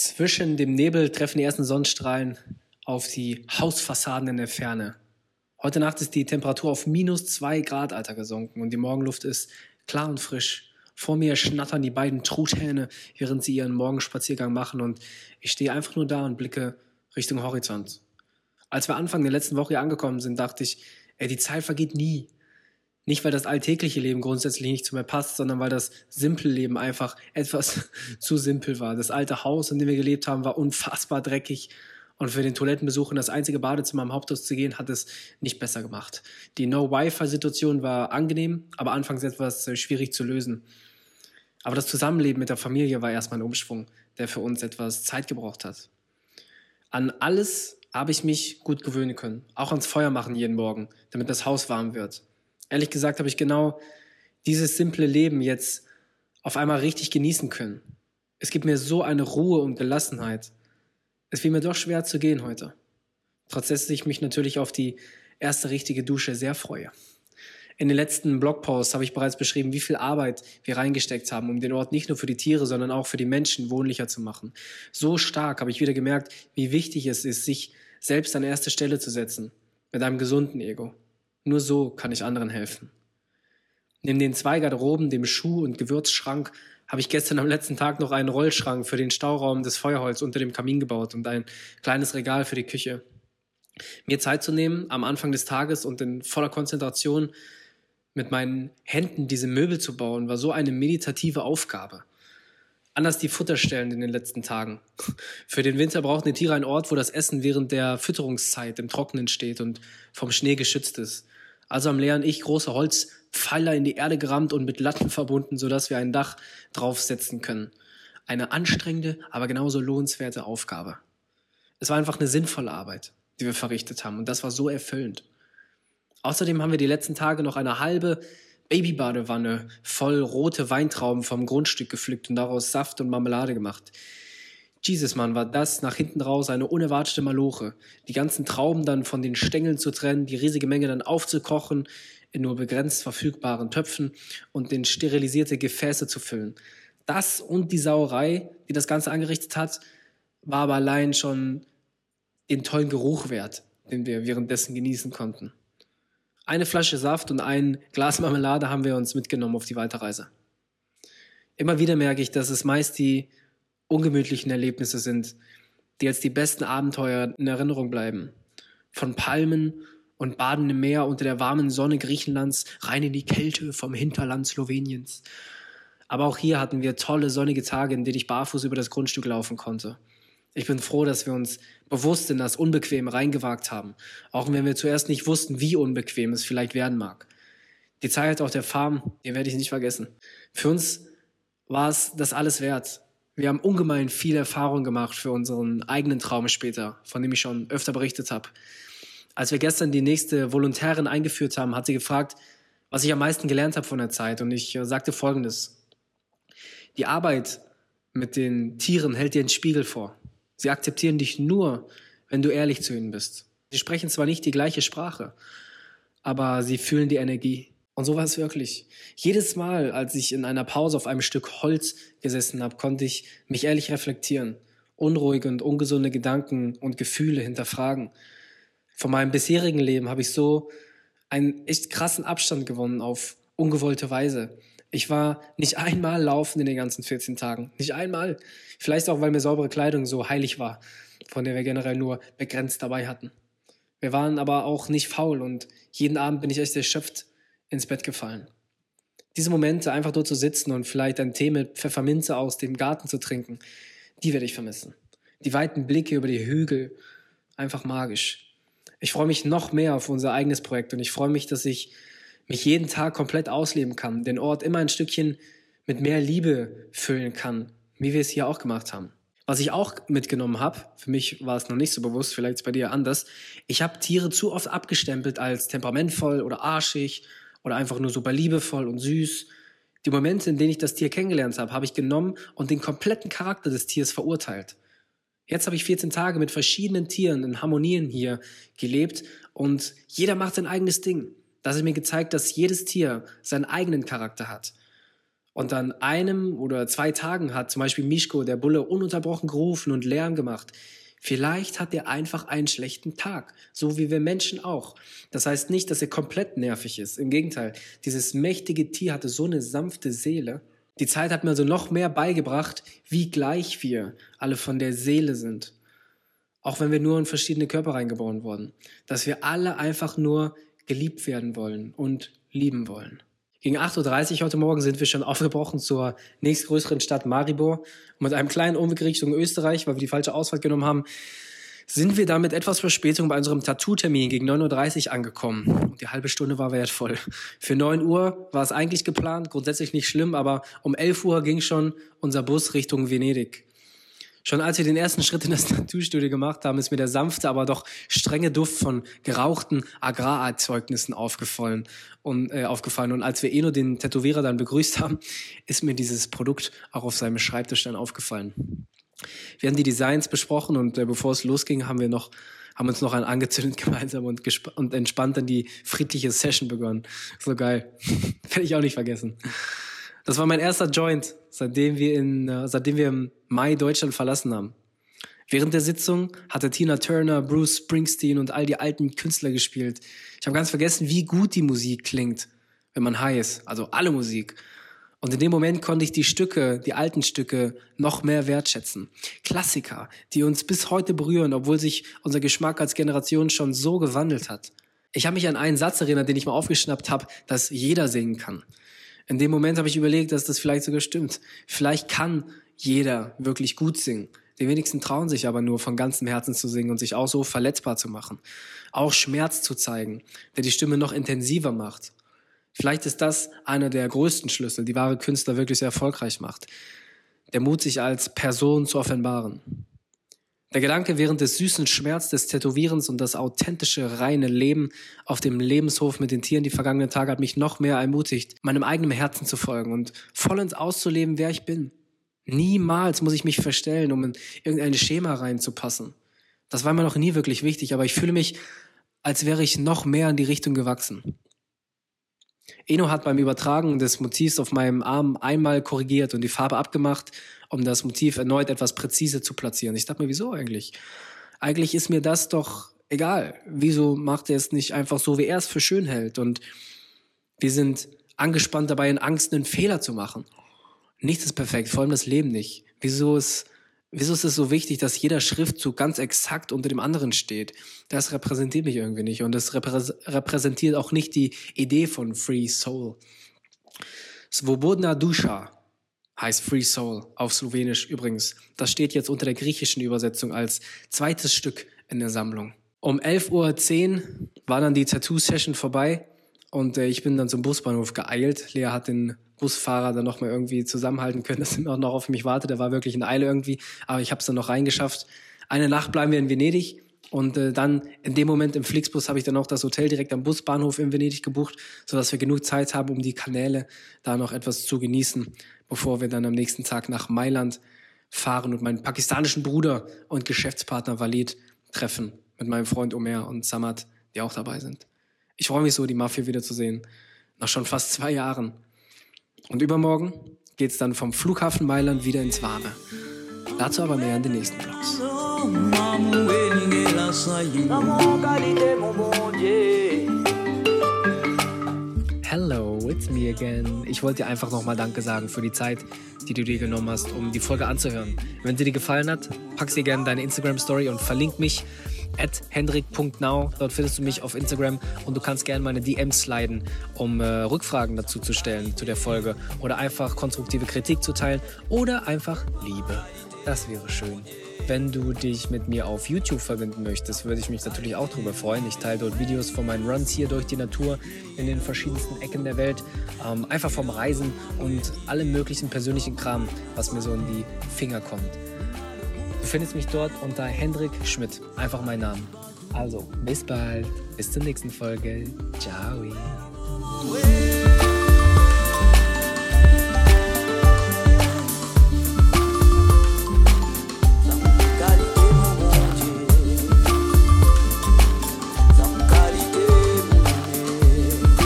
Zwischen dem Nebel treffen die ersten Sonnenstrahlen auf die Hausfassaden in der Ferne. Heute Nacht ist die Temperatur auf minus zwei Grad, Alter, gesunken und die Morgenluft ist klar und frisch. Vor mir schnattern die beiden Truthähne, während sie ihren Morgenspaziergang machen und ich stehe einfach nur da und blicke Richtung Horizont. Als wir Anfang der letzten Woche hier angekommen sind, dachte ich, ey, die Zeit vergeht nie. Nicht, weil das alltägliche Leben grundsätzlich nicht zu mir passt, sondern weil das simple Leben einfach etwas zu simpel war. Das alte Haus, in dem wir gelebt haben, war unfassbar dreckig. Und für den Toilettenbesuch in das einzige Badezimmer am Haupthaus zu gehen, hat es nicht besser gemacht. Die No-Wi-Fi-Situation war angenehm, aber anfangs etwas äh, schwierig zu lösen. Aber das Zusammenleben mit der Familie war erstmal ein Umschwung, der für uns etwas Zeit gebraucht hat. An alles habe ich mich gut gewöhnen können. Auch ans Feuer machen jeden Morgen, damit das Haus warm wird. Ehrlich gesagt habe ich genau dieses simple Leben jetzt auf einmal richtig genießen können. Es gibt mir so eine Ruhe und Gelassenheit. Es fiel mir doch schwer zu gehen heute. Trotz dessen ich mich natürlich auf die erste richtige Dusche sehr freue. In den letzten Blogposts habe ich bereits beschrieben, wie viel Arbeit wir reingesteckt haben, um den Ort nicht nur für die Tiere, sondern auch für die Menschen wohnlicher zu machen. So stark habe ich wieder gemerkt, wie wichtig es ist, sich selbst an erste Stelle zu setzen, mit einem gesunden Ego. Nur so kann ich anderen helfen. Neben den zwei Garderoben, dem Schuh- und Gewürzschrank habe ich gestern am letzten Tag noch einen Rollschrank für den Stauraum des Feuerholz unter dem Kamin gebaut und ein kleines Regal für die Küche. Mir Zeit zu nehmen am Anfang des Tages und in voller Konzentration mit meinen Händen diese Möbel zu bauen, war so eine meditative Aufgabe. Anders die Futterstellen in den letzten Tagen. Für den Winter brauchen die Tiere einen Ort, wo das Essen während der Fütterungszeit im Trockenen steht und vom Schnee geschützt ist. Also am leeren Ich große Holzpfeiler in die Erde gerammt und mit Latten verbunden, sodass wir ein Dach draufsetzen können. Eine anstrengende, aber genauso lohnenswerte Aufgabe. Es war einfach eine sinnvolle Arbeit, die wir verrichtet haben und das war so erfüllend. Außerdem haben wir die letzten Tage noch eine halbe Babybadewanne voll rote Weintrauben vom Grundstück gepflückt und daraus Saft und Marmelade gemacht. Jesus, Mann, war das nach hinten raus eine unerwartete Maloche. Die ganzen Trauben dann von den Stängeln zu trennen, die riesige Menge dann aufzukochen, in nur begrenzt verfügbaren Töpfen und in sterilisierte Gefäße zu füllen. Das und die Sauerei, die das Ganze angerichtet hat, war aber allein schon den tollen Geruch wert, den wir währenddessen genießen konnten. Eine Flasche Saft und ein Glas Marmelade haben wir uns mitgenommen auf die Weiterreise. Immer wieder merke ich, dass es meist die ungemütlichen Erlebnisse sind, die als die besten Abenteuer in Erinnerung bleiben. Von Palmen und badendem Meer unter der warmen Sonne Griechenlands rein in die Kälte vom Hinterland Sloweniens. Aber auch hier hatten wir tolle sonnige Tage, in denen ich barfuß über das Grundstück laufen konnte. Ich bin froh, dass wir uns bewusst in das Unbequeme reingewagt haben, auch wenn wir zuerst nicht wussten, wie unbequem es vielleicht werden mag. Die Zeit auf der Farm, die werde ich nicht vergessen. Für uns war es das alles wert. Wir haben ungemein viel Erfahrung gemacht für unseren eigenen Traum später, von dem ich schon öfter berichtet habe. Als wir gestern die nächste Volontärin eingeführt haben, hat sie gefragt, was ich am meisten gelernt habe von der Zeit. Und ich äh, sagte Folgendes. Die Arbeit mit den Tieren hält dir einen Spiegel vor. Sie akzeptieren dich nur, wenn du ehrlich zu ihnen bist. Sie sprechen zwar nicht die gleiche Sprache, aber sie fühlen die Energie. Und so war es wirklich. Jedes Mal, als ich in einer Pause auf einem Stück Holz gesessen habe, konnte ich mich ehrlich reflektieren, unruhige und ungesunde Gedanken und Gefühle hinterfragen. Von meinem bisherigen Leben habe ich so einen echt krassen Abstand gewonnen auf ungewollte Weise. Ich war nicht einmal laufen in den ganzen 14 Tagen. Nicht einmal. Vielleicht auch, weil mir saubere Kleidung so heilig war, von der wir generell nur begrenzt dabei hatten. Wir waren aber auch nicht faul und jeden Abend bin ich echt erschöpft ins Bett gefallen. Diese Momente, einfach dort zu sitzen und vielleicht ein Tee mit Pfefferminze aus dem Garten zu trinken, die werde ich vermissen. Die weiten Blicke über die Hügel, einfach magisch. Ich freue mich noch mehr auf unser eigenes Projekt und ich freue mich, dass ich mich jeden Tag komplett ausleben kann, den Ort immer ein Stückchen mit mehr Liebe füllen kann, wie wir es hier auch gemacht haben. Was ich auch mitgenommen habe, für mich war es noch nicht so bewusst, vielleicht bei dir anders, ich habe Tiere zu oft abgestempelt als temperamentvoll oder arschig oder einfach nur super liebevoll und süß. Die Momente, in denen ich das Tier kennengelernt habe, habe ich genommen und den kompletten Charakter des Tiers verurteilt. Jetzt habe ich 14 Tage mit verschiedenen Tieren in Harmonien hier gelebt und jeder macht sein eigenes Ding. Das hat mir gezeigt, dass jedes Tier seinen eigenen Charakter hat. Und an einem oder zwei Tagen hat zum Beispiel Mischko, der Bulle, ununterbrochen gerufen und Lärm gemacht. Vielleicht hat er einfach einen schlechten Tag, so wie wir Menschen auch. Das heißt nicht, dass er komplett nervig ist. Im Gegenteil, dieses mächtige Tier hatte so eine sanfte Seele. Die Zeit hat mir also noch mehr beigebracht, wie gleich wir alle von der Seele sind. Auch wenn wir nur in verschiedene Körper reingeboren wurden. Dass wir alle einfach nur geliebt werden wollen und lieben wollen. Gegen 8.30 Uhr heute Morgen sind wir schon aufgebrochen zur nächstgrößeren Stadt Maribor. Und mit einem kleinen Umweg Richtung Österreich, weil wir die falsche Ausfahrt genommen haben, sind wir da mit etwas Verspätung bei unserem Tattoo-Termin gegen 9.30 Uhr angekommen. Und die halbe Stunde war wertvoll. Für 9 Uhr war es eigentlich geplant, grundsätzlich nicht schlimm, aber um 11 Uhr ging schon unser Bus Richtung Venedig. Schon als wir den ersten Schritt in das Tattoo-Studio gemacht haben, ist mir der sanfte, aber doch strenge Duft von gerauchten Agrarerzeugnissen aufgefallen und äh, aufgefallen. Und als wir Eno den Tätowierer dann begrüßt haben, ist mir dieses Produkt auch auf seinem Schreibtisch dann aufgefallen. Wir haben die Designs besprochen und äh, bevor es losging, haben wir noch haben uns noch ein angezündet gemeinsam und, und entspannt dann die friedliche Session begonnen. So geil. Werde ich auch nicht vergessen. Das war mein erster Joint, seitdem wir, in, äh, seitdem wir im Mai Deutschland verlassen haben. Während der Sitzung hatte Tina Turner, Bruce Springsteen und all die alten Künstler gespielt. Ich habe ganz vergessen, wie gut die Musik klingt, wenn man high ist. Also alle Musik. Und in dem Moment konnte ich die Stücke, die alten Stücke, noch mehr wertschätzen. Klassiker, die uns bis heute berühren, obwohl sich unser Geschmack als Generation schon so gewandelt hat. Ich habe mich an einen Satz erinnert, den ich mal aufgeschnappt habe, dass jeder singen kann. In dem Moment habe ich überlegt, dass das vielleicht sogar stimmt. Vielleicht kann jeder wirklich gut singen. Die wenigsten trauen sich aber nur von ganzem Herzen zu singen und sich auch so verletzbar zu machen. Auch Schmerz zu zeigen, der die Stimme noch intensiver macht. Vielleicht ist das einer der größten Schlüssel, die wahre Künstler wirklich sehr erfolgreich macht. Der Mut, sich als Person zu offenbaren. Der Gedanke während des süßen Schmerz des Tätowierens und das authentische, reine Leben auf dem Lebenshof mit den Tieren die vergangenen Tage hat mich noch mehr ermutigt, meinem eigenen Herzen zu folgen und vollends auszuleben, wer ich bin. Niemals muss ich mich verstellen, um in irgendein Schema reinzupassen. Das war mir noch nie wirklich wichtig, aber ich fühle mich, als wäre ich noch mehr in die Richtung gewachsen. Eno hat beim Übertragen des Motivs auf meinem Arm einmal korrigiert und die Farbe abgemacht um das Motiv erneut etwas präzise zu platzieren. Ich dachte mir, wieso eigentlich? Eigentlich ist mir das doch egal. Wieso macht er es nicht einfach so, wie er es für schön hält? Und wir sind angespannt dabei, in Angst einen Fehler zu machen. Nichts ist perfekt, vor allem das Leben nicht. Wieso ist, wieso ist es so wichtig, dass jeder Schriftzug ganz exakt unter dem anderen steht? Das repräsentiert mich irgendwie nicht und das repräsentiert auch nicht die Idee von Free Soul. Svobodna Dusha heißt Free Soul auf Slowenisch übrigens. Das steht jetzt unter der griechischen Übersetzung als zweites Stück in der Sammlung. Um 11.10 Uhr war dann die Tattoo-Session vorbei und äh, ich bin dann zum Busbahnhof geeilt. Lea hat den Busfahrer dann nochmal irgendwie zusammenhalten können, dass er noch auf mich wartet. Der war wirklich in Eile irgendwie, aber ich habe es dann noch reingeschafft. Eine Nacht bleiben wir in Venedig und äh, dann in dem Moment im Flixbus habe ich dann auch das Hotel direkt am Busbahnhof in Venedig gebucht, sodass wir genug Zeit haben, um die Kanäle da noch etwas zu genießen bevor wir dann am nächsten Tag nach Mailand fahren und meinen pakistanischen Bruder und Geschäftspartner Walid treffen mit meinem Freund Omer und Samad, die auch dabei sind. Ich freue mich so, die Mafia wiederzusehen, nach schon fast zwei Jahren. Und übermorgen geht es dann vom Flughafen Mailand wieder ins Warme. Dazu aber mehr in den nächsten Vlogs. Hello, it's me again. Ich wollte dir einfach nochmal Danke sagen für die Zeit, die du dir genommen hast, um die Folge anzuhören. Wenn sie dir gefallen hat, pack sie gerne deine Instagram-Story und verlink mich at hendrik.now. Dort findest du mich auf Instagram und du kannst gerne meine DMs sliden, um äh, Rückfragen dazu zu stellen zu der Folge oder einfach konstruktive Kritik zu teilen oder einfach Liebe. Das wäre schön. Wenn du dich mit mir auf YouTube verbinden möchtest, würde ich mich natürlich auch darüber freuen. Ich teile dort Videos von meinen Runs hier durch die Natur in den verschiedensten Ecken der Welt. Ähm, einfach vom Reisen und allem möglichen persönlichen Kram, was mir so in die Finger kommt. Du findest mich dort unter Hendrik Schmidt. Einfach mein Name. Also, bis bald. Bis zur nächsten Folge. Ciao.